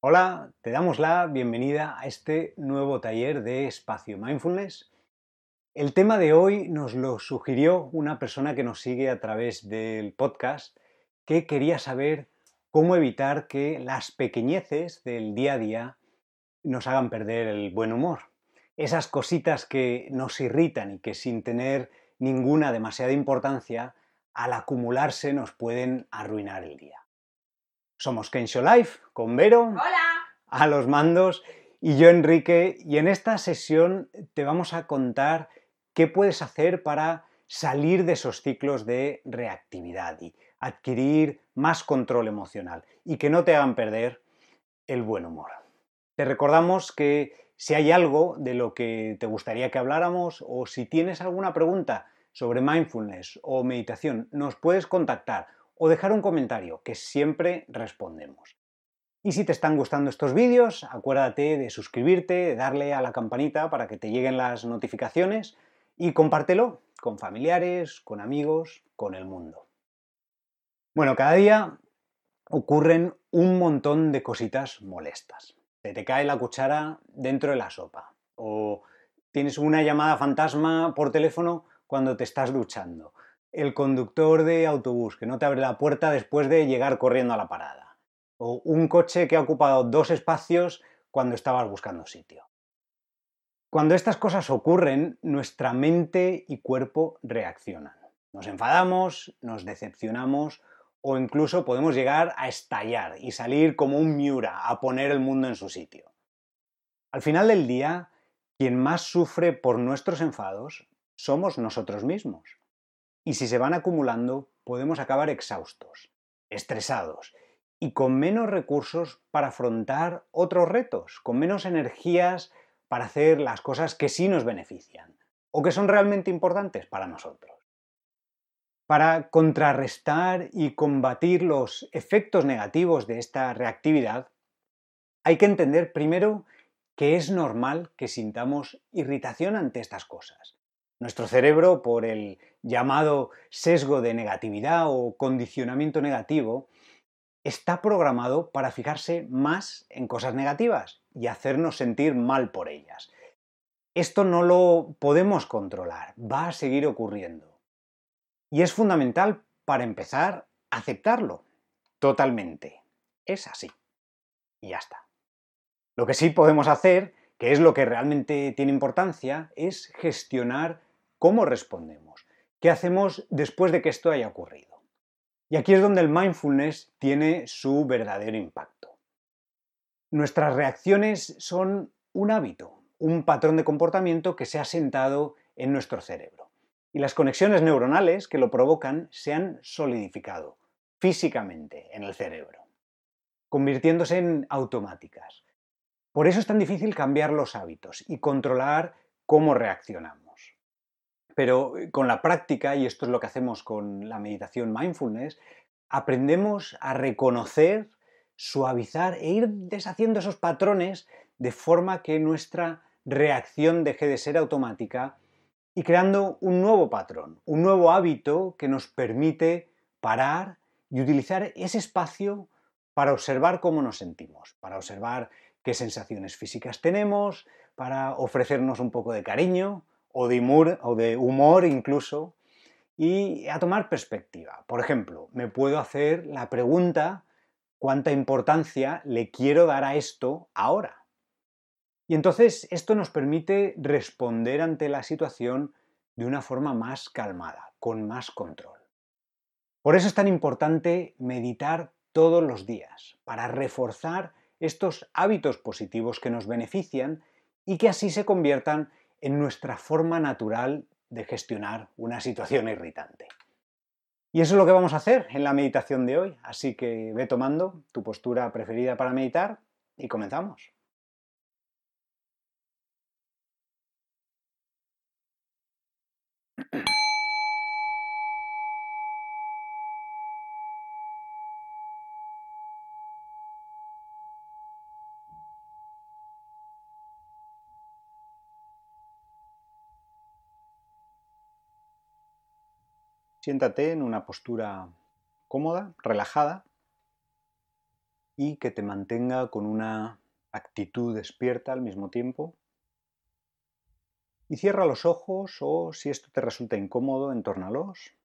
Hola, te damos la bienvenida a este nuevo taller de Espacio Mindfulness. El tema de hoy nos lo sugirió una persona que nos sigue a través del podcast que quería saber cómo evitar que las pequeñeces del día a día nos hagan perder el buen humor. Esas cositas que nos irritan y que sin tener ninguna demasiada importancia, al acumularse nos pueden arruinar el día. Somos Kensho Life con Vero. Hola. A los mandos y yo Enrique y en esta sesión te vamos a contar qué puedes hacer para salir de esos ciclos de reactividad y adquirir más control emocional y que no te hagan perder el buen humor. Te recordamos que si hay algo de lo que te gustaría que habláramos o si tienes alguna pregunta sobre mindfulness o meditación, nos puedes contactar o dejar un comentario, que siempre respondemos. Y si te están gustando estos vídeos, acuérdate de suscribirte, darle a la campanita para que te lleguen las notificaciones y compártelo con familiares, con amigos, con el mundo. Bueno, cada día ocurren un montón de cositas molestas. Se te cae la cuchara dentro de la sopa o tienes una llamada fantasma por teléfono cuando te estás duchando el conductor de autobús que no te abre la puerta después de llegar corriendo a la parada. O un coche que ha ocupado dos espacios cuando estabas buscando sitio. Cuando estas cosas ocurren, nuestra mente y cuerpo reaccionan. Nos enfadamos, nos decepcionamos o incluso podemos llegar a estallar y salir como un miura a poner el mundo en su sitio. Al final del día, quien más sufre por nuestros enfados somos nosotros mismos. Y si se van acumulando, podemos acabar exhaustos, estresados y con menos recursos para afrontar otros retos, con menos energías para hacer las cosas que sí nos benefician o que son realmente importantes para nosotros. Para contrarrestar y combatir los efectos negativos de esta reactividad, hay que entender primero que es normal que sintamos irritación ante estas cosas nuestro cerebro, por el llamado sesgo de negatividad o condicionamiento negativo, está programado para fijarse más en cosas negativas y hacernos sentir mal por ellas. Esto no lo podemos controlar, va a seguir ocurriendo. Y es fundamental, para empezar, aceptarlo totalmente. Es así. Y ya está. Lo que sí podemos hacer, que es lo que realmente tiene importancia, es gestionar ¿Cómo respondemos? ¿Qué hacemos después de que esto haya ocurrido? Y aquí es donde el mindfulness tiene su verdadero impacto. Nuestras reacciones son un hábito, un patrón de comportamiento que se ha sentado en nuestro cerebro. Y las conexiones neuronales que lo provocan se han solidificado físicamente en el cerebro, convirtiéndose en automáticas. Por eso es tan difícil cambiar los hábitos y controlar cómo reaccionamos. Pero eh, con la práctica, y esto es lo que hacemos con la meditación mindfulness, aprendemos a reconocer, suavizar e ir deshaciendo esos patrones de forma que nuestra reacción deje de ser automática y creando un nuevo patrón, un nuevo hábito que nos permite parar y utilizar ese espacio para observar cómo nos sentimos, para observar qué sensaciones físicas tenemos, para ofrecernos un poco de cariño, o de humor, incluso, y a tomar perspectiva. Por ejemplo, me puedo hacer la pregunta cuánta importancia le quiero dar a esto ahora. Y entonces esto nos permite responder ante la situación de una forma más calmada, con más control. Por eso es tan importante meditar todos los días, para reforzar estos hábitos positivos que nos benefician y que así se conviertan en nuestra forma natural de gestionar una situación irritante. Y eso es lo que vamos a hacer en la meditación de hoy, así que ve tomando tu postura preferida para meditar y comenzamos. Siéntate en una postura cómoda, relajada. y que te mantenga con una actitud despierta al mismo tiempo. Y cierra los ojos o si esto te resulta incómodo, entórnalos.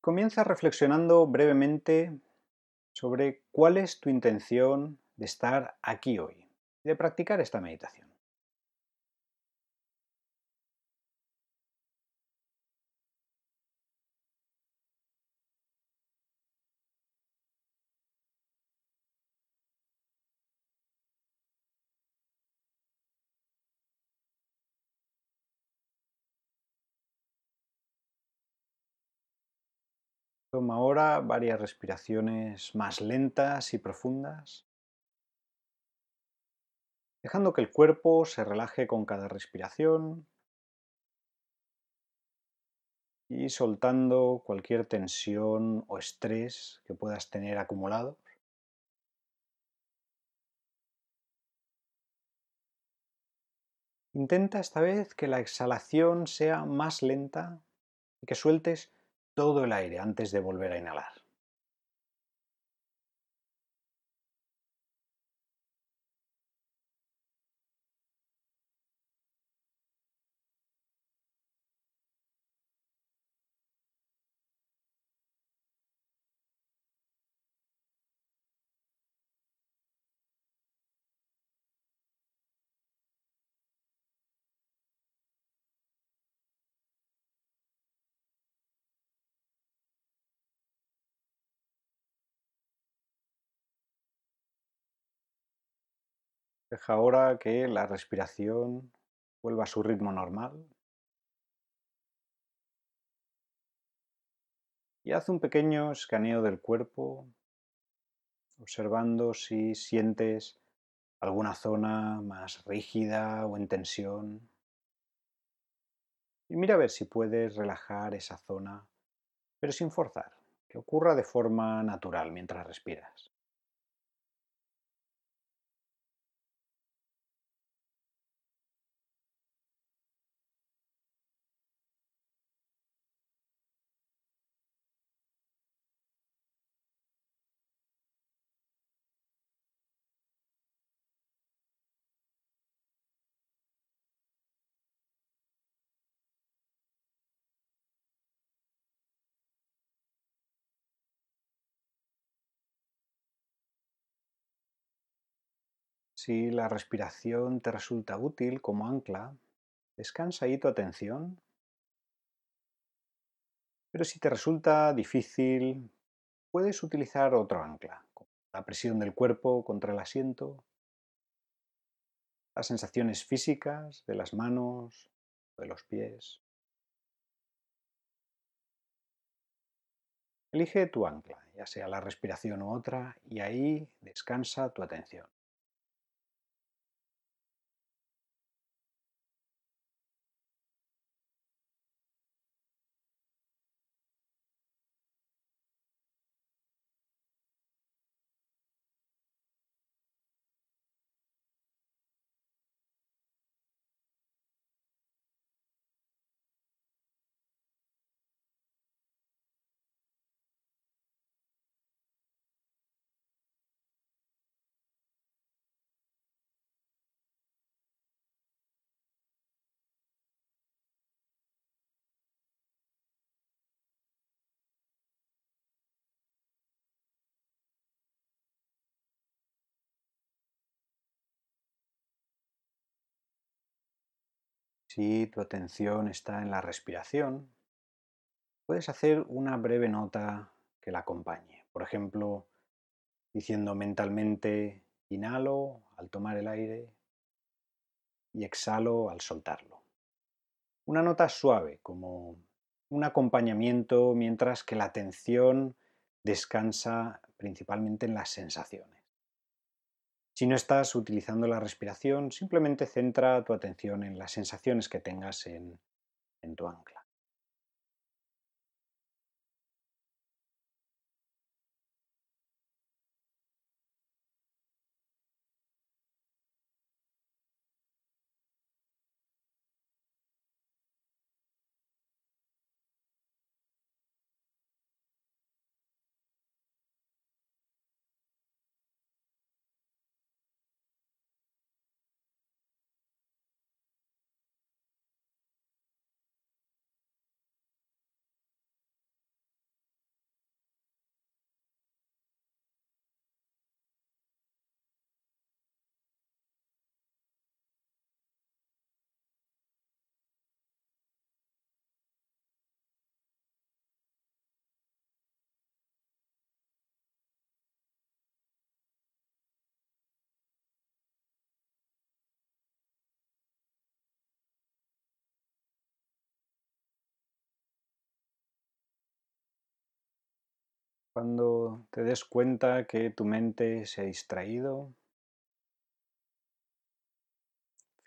Comienza reflexionando brevemente sobre cuál es tu intención de estar aquí hoy de practicar esta meditación. Toma ahora varias respiraciones más lentas y profundas, dejando que el cuerpo se relaje con cada respiración y soltando cualquier tensión o estrés que puedas tener acumulado. Intenta esta vez que la exhalación sea más lenta y que sueltes todo el aire antes de volver a inhalar. Deja ahora que la respiración vuelva a su ritmo normal. Y haz un pequeño escaneo del cuerpo, observando si sientes alguna zona más rígida o en tensión. Y mira a ver si puedes relajar esa zona, pero sin forzar, que ocurra de forma natural mientras respiras. Si la respiración te resulta útil como ancla, descansa ahí tu atención. Pero si te resulta difícil, puedes utilizar otro ancla, como la presión del cuerpo contra el asiento, las sensaciones físicas de las manos, de los pies. Elige tu ancla, ya sea la respiración u otra, y ahí descansa tu atención. Si tu atención está en la respiración, puedes hacer una breve nota que la acompañe. Por ejemplo, diciendo mentalmente inhalo al tomar el aire y exhalo al soltarlo. Una nota suave, como un acompañamiento mientras que la atención descansa principalmente en las sensaciones. Si no estás utilizando la respiración, simplemente centra tu atención en las sensaciones que tengas en, tu ancla. Cuando te des cuenta que tu mente se ha distraído,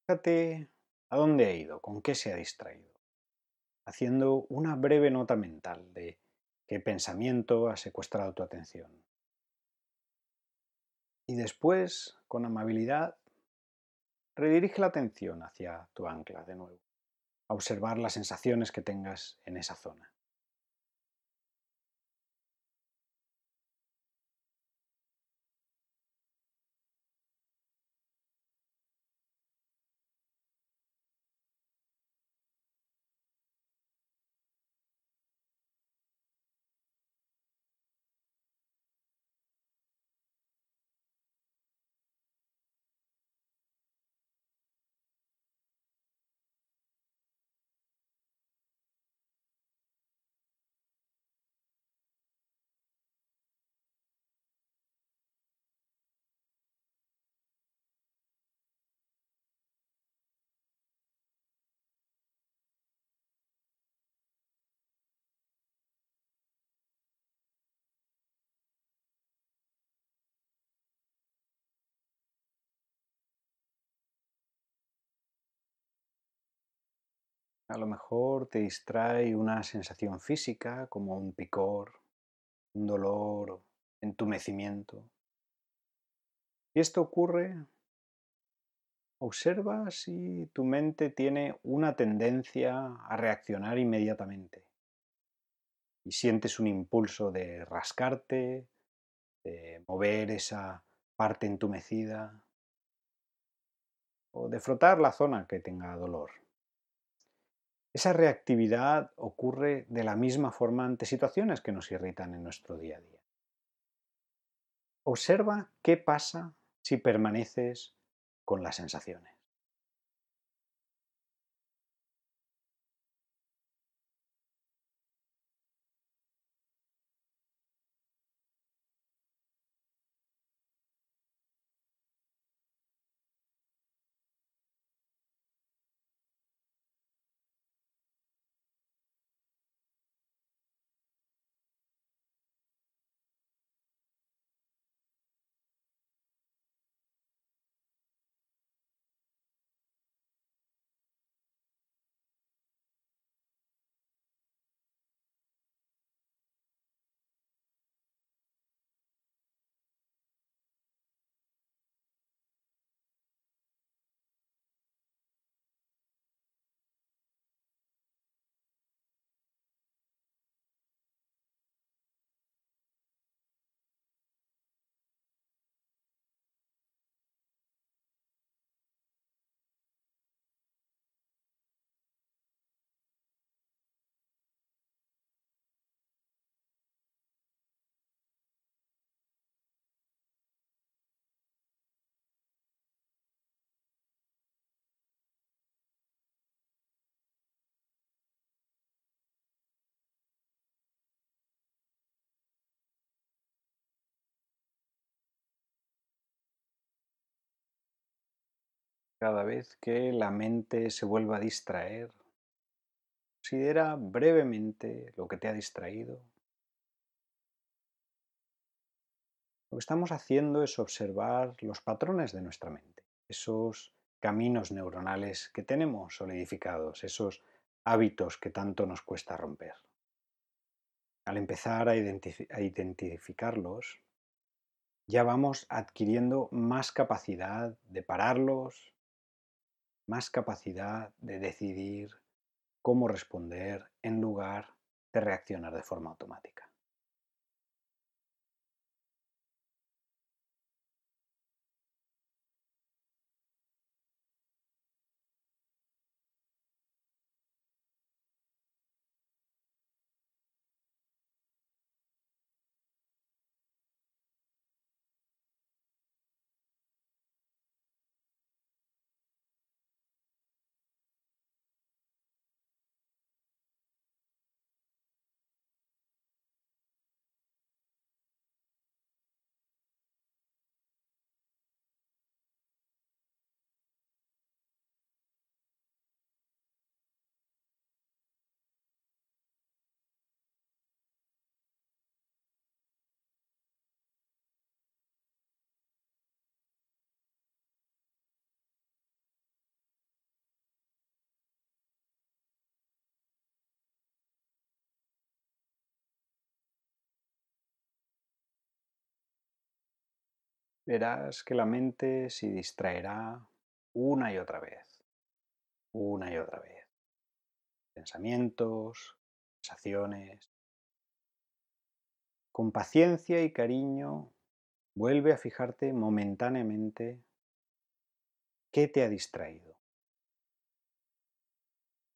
fíjate a dónde ha ido, con qué se ha distraído, haciendo una breve nota mental de qué pensamiento ha secuestrado tu atención. Y después, con amabilidad, redirige la atención hacia tu ancla de nuevo, a observar las sensaciones que tengas en esa zona. A lo mejor te distrae una sensación física como un picor, un dolor, entumecimiento. Si esto ocurre, observa si tu mente tiene una tendencia a reaccionar inmediatamente y sientes un impulso de rascarte, de mover esa parte entumecida o de frotar la zona que tenga dolor. Esa reactividad ocurre de la misma forma ante situaciones que nos irritan en nuestro día a día. Observa qué pasa si permaneces con las sensaciones. Cada vez que la mente se vuelva a distraer, considera brevemente lo que te ha distraído. Lo que estamos haciendo es observar los patrones de nuestra mente, esos caminos neuronales que tenemos solidificados, esos hábitos que tanto nos cuesta romper. Al empezar a, identificarlos, ya vamos adquiriendo más capacidad de pararlos, más capacidad de decidir cómo responder en lugar de reaccionar de forma automática. Verás que la mente se distraerá una y otra vez, una y otra vez. Pensamientos, sensaciones. Con paciencia y cariño, vuelve a fijarte momentáneamente qué te ha distraído.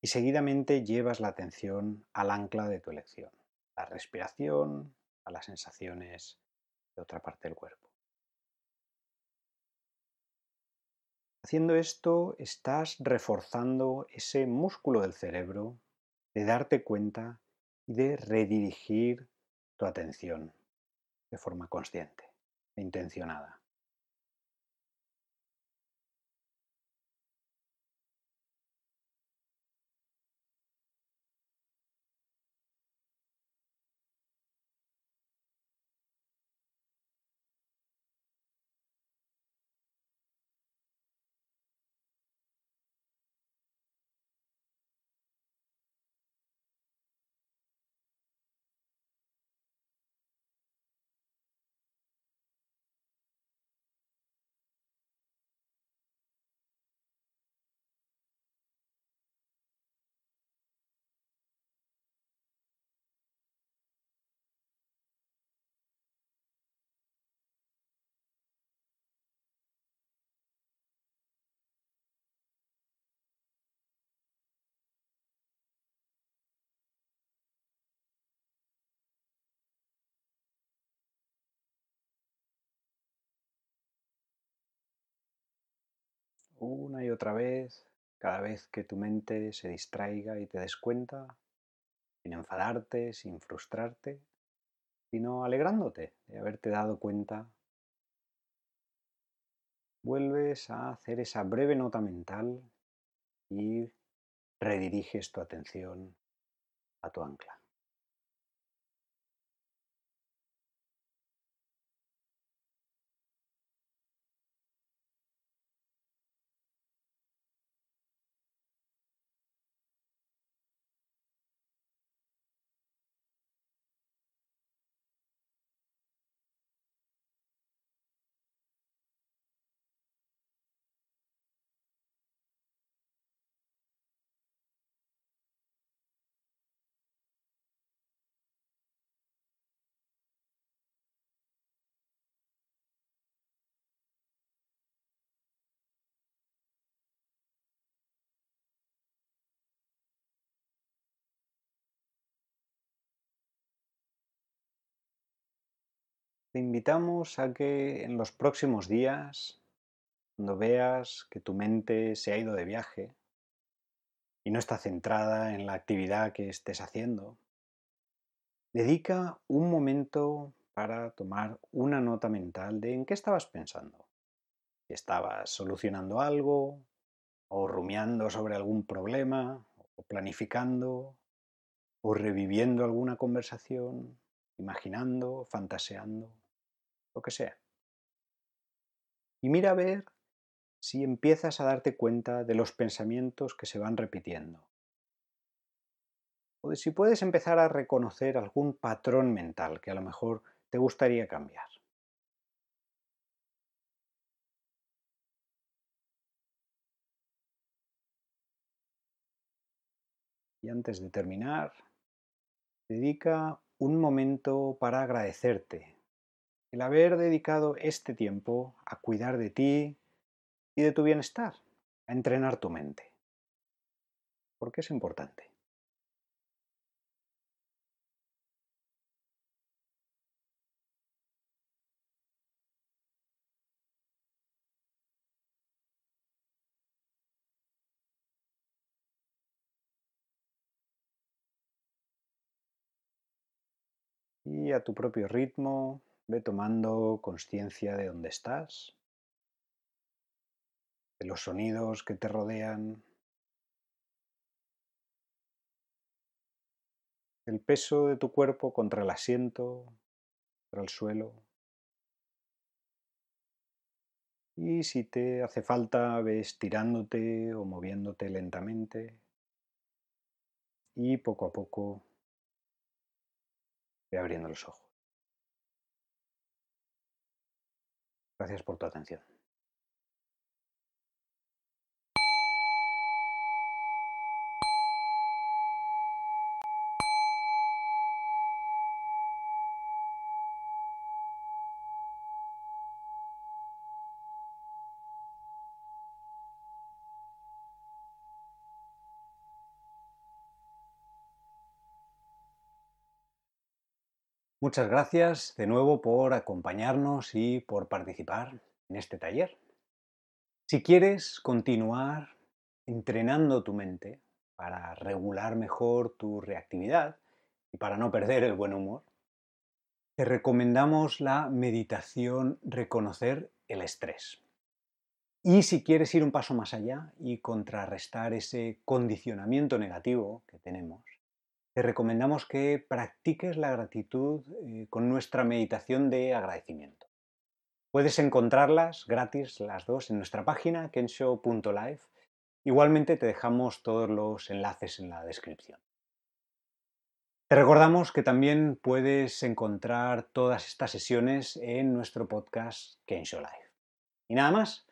Y seguidamente llevas la atención al ancla de tu elección, la respiración, a las sensaciones de otra parte del cuerpo. Haciendo esto estás reforzando ese músculo del cerebro de darte cuenta y de redirigir tu atención de forma consciente e intencionada. Una y otra vez, cada vez que tu mente se distraiga y te des cuenta, sin enfadarte, sin frustrarte, sino alegrándote de haberte dado cuenta, vuelves a hacer esa breve nota mental y rediriges tu atención a tu ancla. Te invitamos a que en los próximos días, cuando veas que tu mente se ha ido de viaje y no está centrada en la actividad que estés haciendo, dedica un momento para tomar una nota mental de en qué estabas pensando. Si estabas solucionando algo, o rumiando sobre algún problema, o planificando, o reviviendo alguna conversación, imaginando, fantaseando lo que sea. Y mira a ver si empiezas a darte cuenta de los pensamientos que se van repitiendo. O de si puedes empezar a reconocer algún patrón mental que a lo mejor te gustaría cambiar. Y antes de terminar, dedica un momento para agradecerte el haber dedicado este tiempo a cuidar de ti y de tu bienestar, a entrenar tu mente. Porque es importante. Y a tu propio ritmo, Ve tomando conciencia de dónde estás, de los sonidos que te rodean, el peso de tu cuerpo contra el asiento, contra el suelo. Y si te hace falta, ve estirándote o moviéndote lentamente. Y poco a poco ve abriendo los ojos. Gracias por tu atención. Muchas gracias de nuevo por acompañarnos y por participar en este taller. Si quieres continuar entrenando tu mente para regular mejor tu reactividad y para no perder el buen humor, te recomendamos la meditación Reconocer el estrés. Y si quieres ir un paso más allá y contrarrestar ese condicionamiento negativo que tenemos, te recomendamos que practiques la gratitud eh, con nuestra meditación de agradecimiento. Puedes encontrarlas gratis las dos en nuestra página kenshow.live. Igualmente te dejamos todos los enlaces en la descripción. Te recordamos que también puedes encontrar todas estas sesiones en nuestro podcast Kensho Live. Y nada más,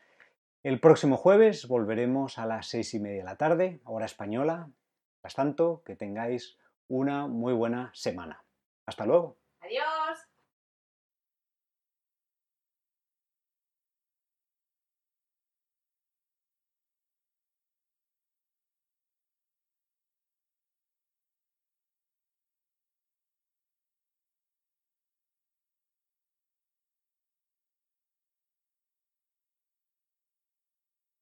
el próximo jueves volveremos a las seis y media de la tarde, hora española. Mientras tanto, que tengáis una muy buena semana. Hasta luego. Adiós.